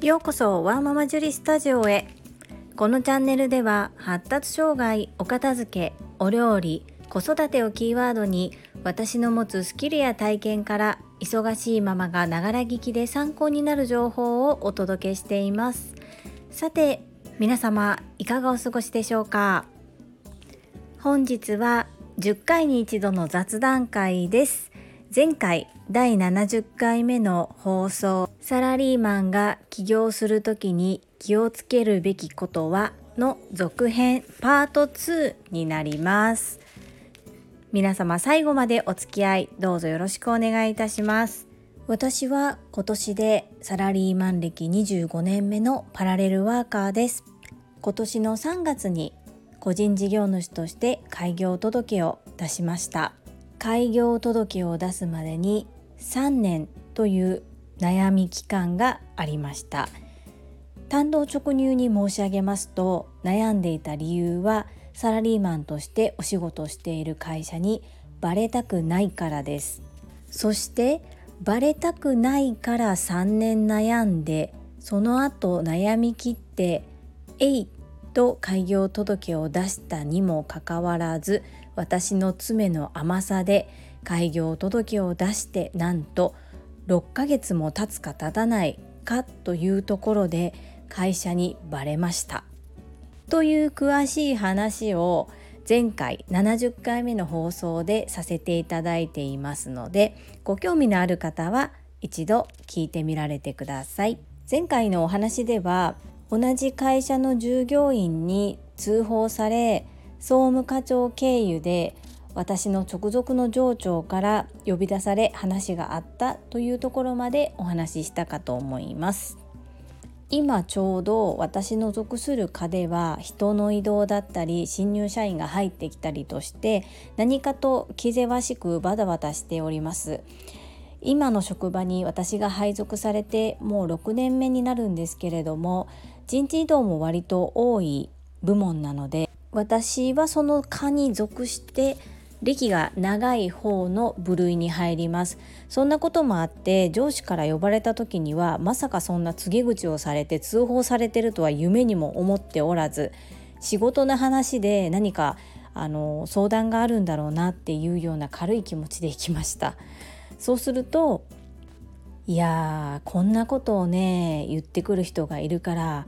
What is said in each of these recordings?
ようこそワーママジュリスタジオへ。このチャンネルでは発達障害お片付けお料理子育てをキーワードに私の持つスキルや体験から忙しいママがながら聞きで参考になる情報をお届けしています。さて皆様いかがお過ごしでしょうか？本日は10回に一度の雑談会です。前回第70回目の放送サラリーマンが起業する時に気をつけるべきことはの続編パート2になります。皆様最後までお付き合いどうぞよろしくお願いいたします。私は今年でサラリーマン歴25年目のパラレルワーカーです。今年の3月に個人事業主として開業届を出しました。開業届を出すまでに3年という悩み期間がありました単刀直入に申し上げますと悩んでいた理由はサラリーマンとしてお仕事している会社にバレたくないからですそしてバレたくないから3年悩んでその後悩み切って「えい!」と開業届を出したにもかかわらず私の爪の甘さで開業届を出してなんと6ヶ月も経つか経たないかというところで会社にバレました。という詳しい話を前回70回目の放送でさせていただいていますのでご興味のある方は一度聞いてみられてください。前回のお話では同じ会社の従業員に通報され総務課長経由で私の直属の上長から呼び出され話があったというところまでお話ししたかと思います。今ちょうど私の属する課では人の移動だったり新入社員が入ってきたりとして何かと気ぜわしくバタバタしております。今の職場に私が配属されてもう6年目になるんですけれども人事異動も割と多い部門なので私はその課に属して歴が長い方の部類に入ります。そんなこともあって上司から呼ばれた時にはまさかそんな告げ口をされて通報されてるとは夢にも思っておらず仕事の話で何かあの相談があるんだろうなっていうような軽い気持ちで行きました。そうするといやーこんなことをね言ってくる人がいるから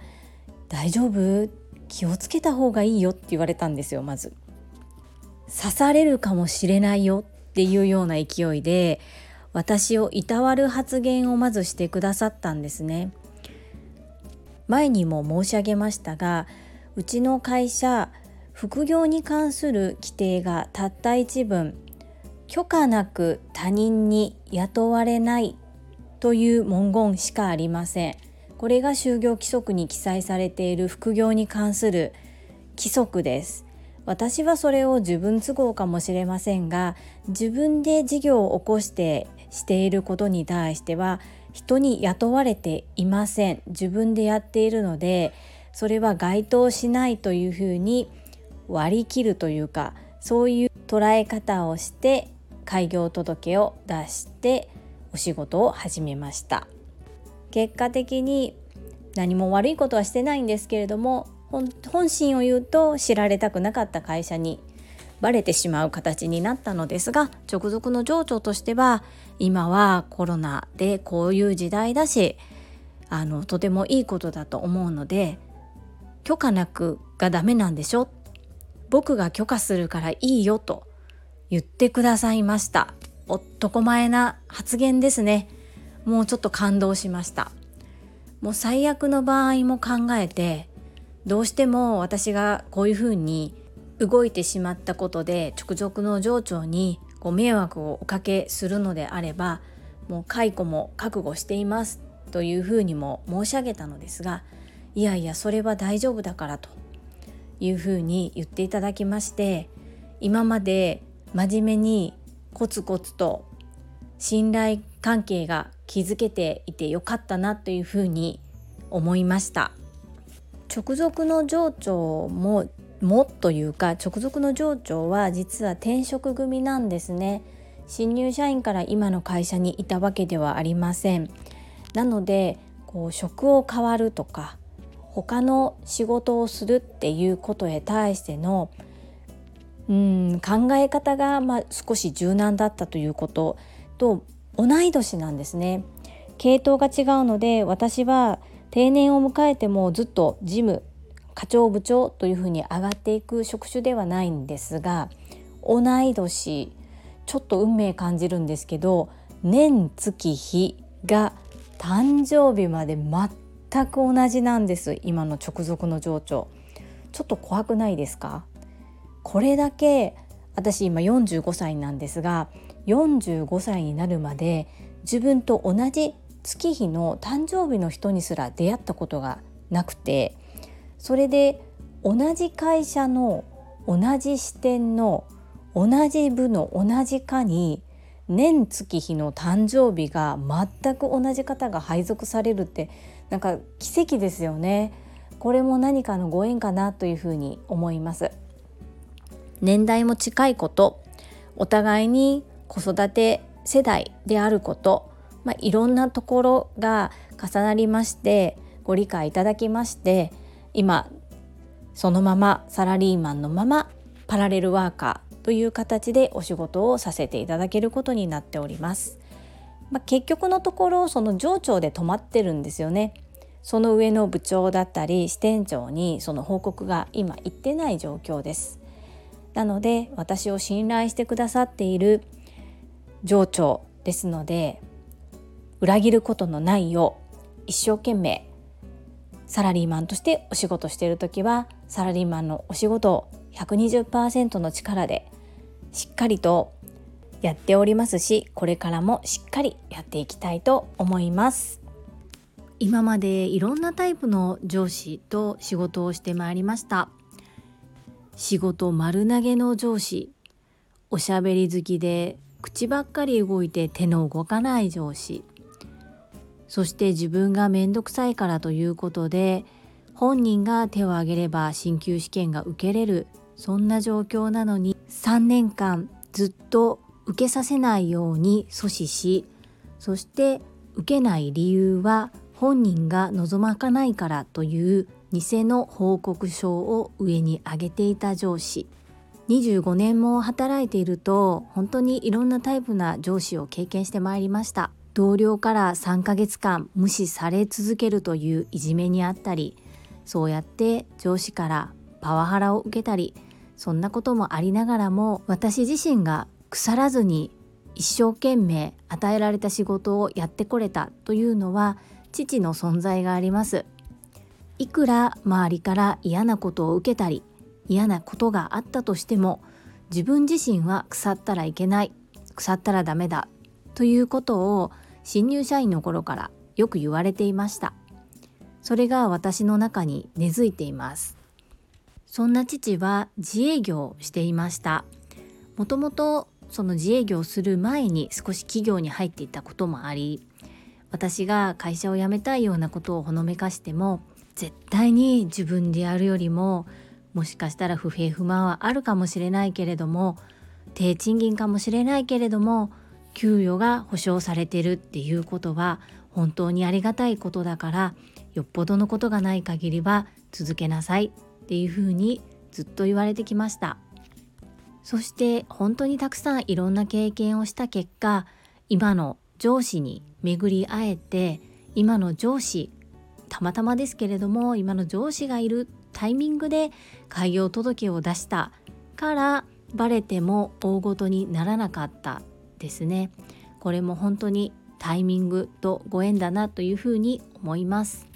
大丈夫？気をつけた方がいいよって言われたんですよまず。刺されるかもしれないよっていうような勢いで私をいたわる発言をまずしてくださったんですね。前にも申し上げましたがうちの会社副業に関する規定がたった一文許可なく他人に雇われないという文言しかありません。これが就業規則に記載されている副業に関する規則です私はそれを自分都合かもしれませんが自分で事業を起こしてしていることに対しては人に雇われていません自分でやっているのでそれは該当しないというふうに割り切るというかそういう捉え方をして開業届を出してお仕事を始めました。結果的に何も悪いことはしてないんですけれども本心を言うと知られたくなかった会社にバレてしまう形になったのですが直属の上長としては今はコロナでこういう時代だしあのとてもいいことだと思うので許可なくがダメなんでしょ？僕が許可するからいいよと言ってくださいました。男前な発言ですね。もうちょっと感動しました。もう最悪の場合も考えてどうしても私がこういうふうに動いてしまったことで直属の上長にご迷惑をおかけするのであればもう解雇も覚悟していますというふうにも申し上げたのですがいやいやそれは大丈夫だからというふうに言っていただきまして今まで真面目にコツコツと信頼関係が築けていてよかったなというふうに思いました。直属の上長ももというか直属の上長は実は転職組なんですね。新入社員から今の会社にいたわけではありません。なのでこう職を変わるとか他の仕事をするっていうことへ対してのうん考え方がまあ少し柔軟だったということと同い年なんですね。系統が違うので私は定年を迎えてもずっと事務課長部長というふうに上がっていく職種ではないんですが同い年ちょっと運命感じるんですけど年月日が誕生日まで全く同じなんです今の直属の情緒ちょっと怖くないですか？これだけ私今45歳なんですが45歳になるまで自分と同じ月日の誕生日の人にすら出会ったことがなくてそれで同じ会社の同じ視点の同じ部の同じ課に年月日の誕生日が全く同じ方が配属されるってなんか奇跡ですよね。これも何かのご縁かなというふうに思います。年代も近いことお互いに子育て世代であること、まあ、いろんなところが重なりましてご理解いただきまして今そのままサラリーマンのままパラレルワーカーという形でお仕事をさせていただけることになっております。まあ、結局のところその上長で止まってるんですよね。その上の部長だったり支店長にその報告が今行ってない状況です。なので私を信頼してくださっている上長ですので裏切ることのないよう一生懸命サラリーマンとしてお仕事している時はサラリーマンのお仕事を120%の力でしっかりとやっておりますしこれからもしっかりやっていきたいと思います。今までいろんなタイプの上司と仕事をしてまいりました。仕事丸投げの上司おしゃべり好きで口ばっかり動いて手の動かない上司。そして自分が面倒くさいからということで本人が手を挙げれば進級試験が受けれる。そんな状況なのに3年間ずっと受けさせないように阻止しそして受けない理由は本人が望まかないからという偽の報告書を上に上げていた上司。25年も働いていると本当にいろんなタイプな上司を経験してまいりました。同僚から3ヶ月間無視され続けるといういじめにあったりそうやって上司からパワハラを受けたりそんなこともありながらも私自身が腐らずに一生懸命与えられた仕事をやってこれたというのは父の存在があります。いくら周りから嫌なことを受けたり嫌なことがあったとしても自分自身は腐ったらいけない腐ったらダメだということを新入社員の頃からよく言われていました。それが私の中に根付いています。そんな父は自営業をしていました。もともとその自営業をする前に少し企業に入っていたこともあり私が会社を辞めたいようなことをほのめかしても絶対に自分でやるよりももしかしたら不平不満はあるかもしれないけれども低賃金かもしれないけれども給与が保証されてるっていうことは本当にありがたいことだからよっぽどのことがない限りは続けなさいっていうふうにずっと言われてきました。そして本当にたくさんいろんな経験をした結果今の上司に巡り会えて今の上司たまたまですけれども今の上司がいるタイミングで開業届を出したからバレても大ごとにならなかったですね。これも本当にタイミングとご縁だなというふうに思います。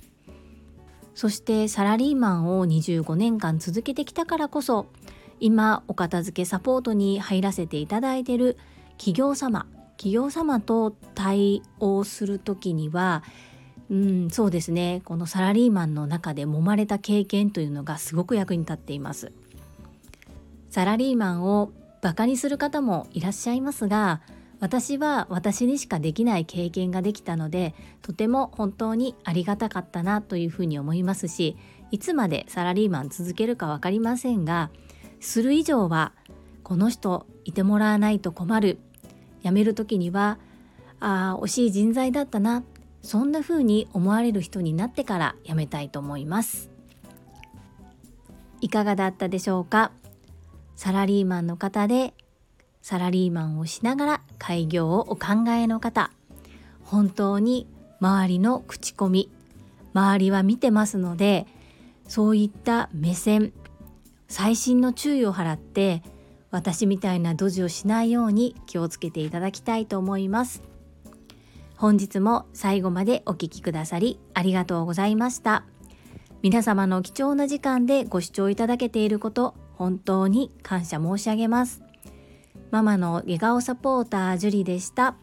そしてサラリーマンを25年間続けてきたからこそ今お片付けサポートに入らせていただいている企業様企業様と対応する時にはうんそうですね。このサラリーマンの中で揉まれた経験というのがすごく役に立っています。サラリーマンをバカにする方もいらっしゃいますが私は私にしかできない経験ができたのでとても本当にありがたかったなというふうに思いますしいつまでサラリーマン続けるか分かりませんがする以上はこの人いてもらわないと困る。辞める時にはああ惜しい人材だったなそんな風に思われる人になってから辞めたいと思います。いかがだったでしょうか？サラリーマンの方でサラリーマンをしながら開業をお考えの方。本当に周りの口コミ周りは見てますのでそういった目線細心の注意を払って私みたいなドジをしないように気をつけていただきたいと思います。本日も最後までお聴きくださりありがとうございました皆様の貴重な時間でご視聴いただけていること本当に感謝申し上げますママの笑顔サポータージュリでした。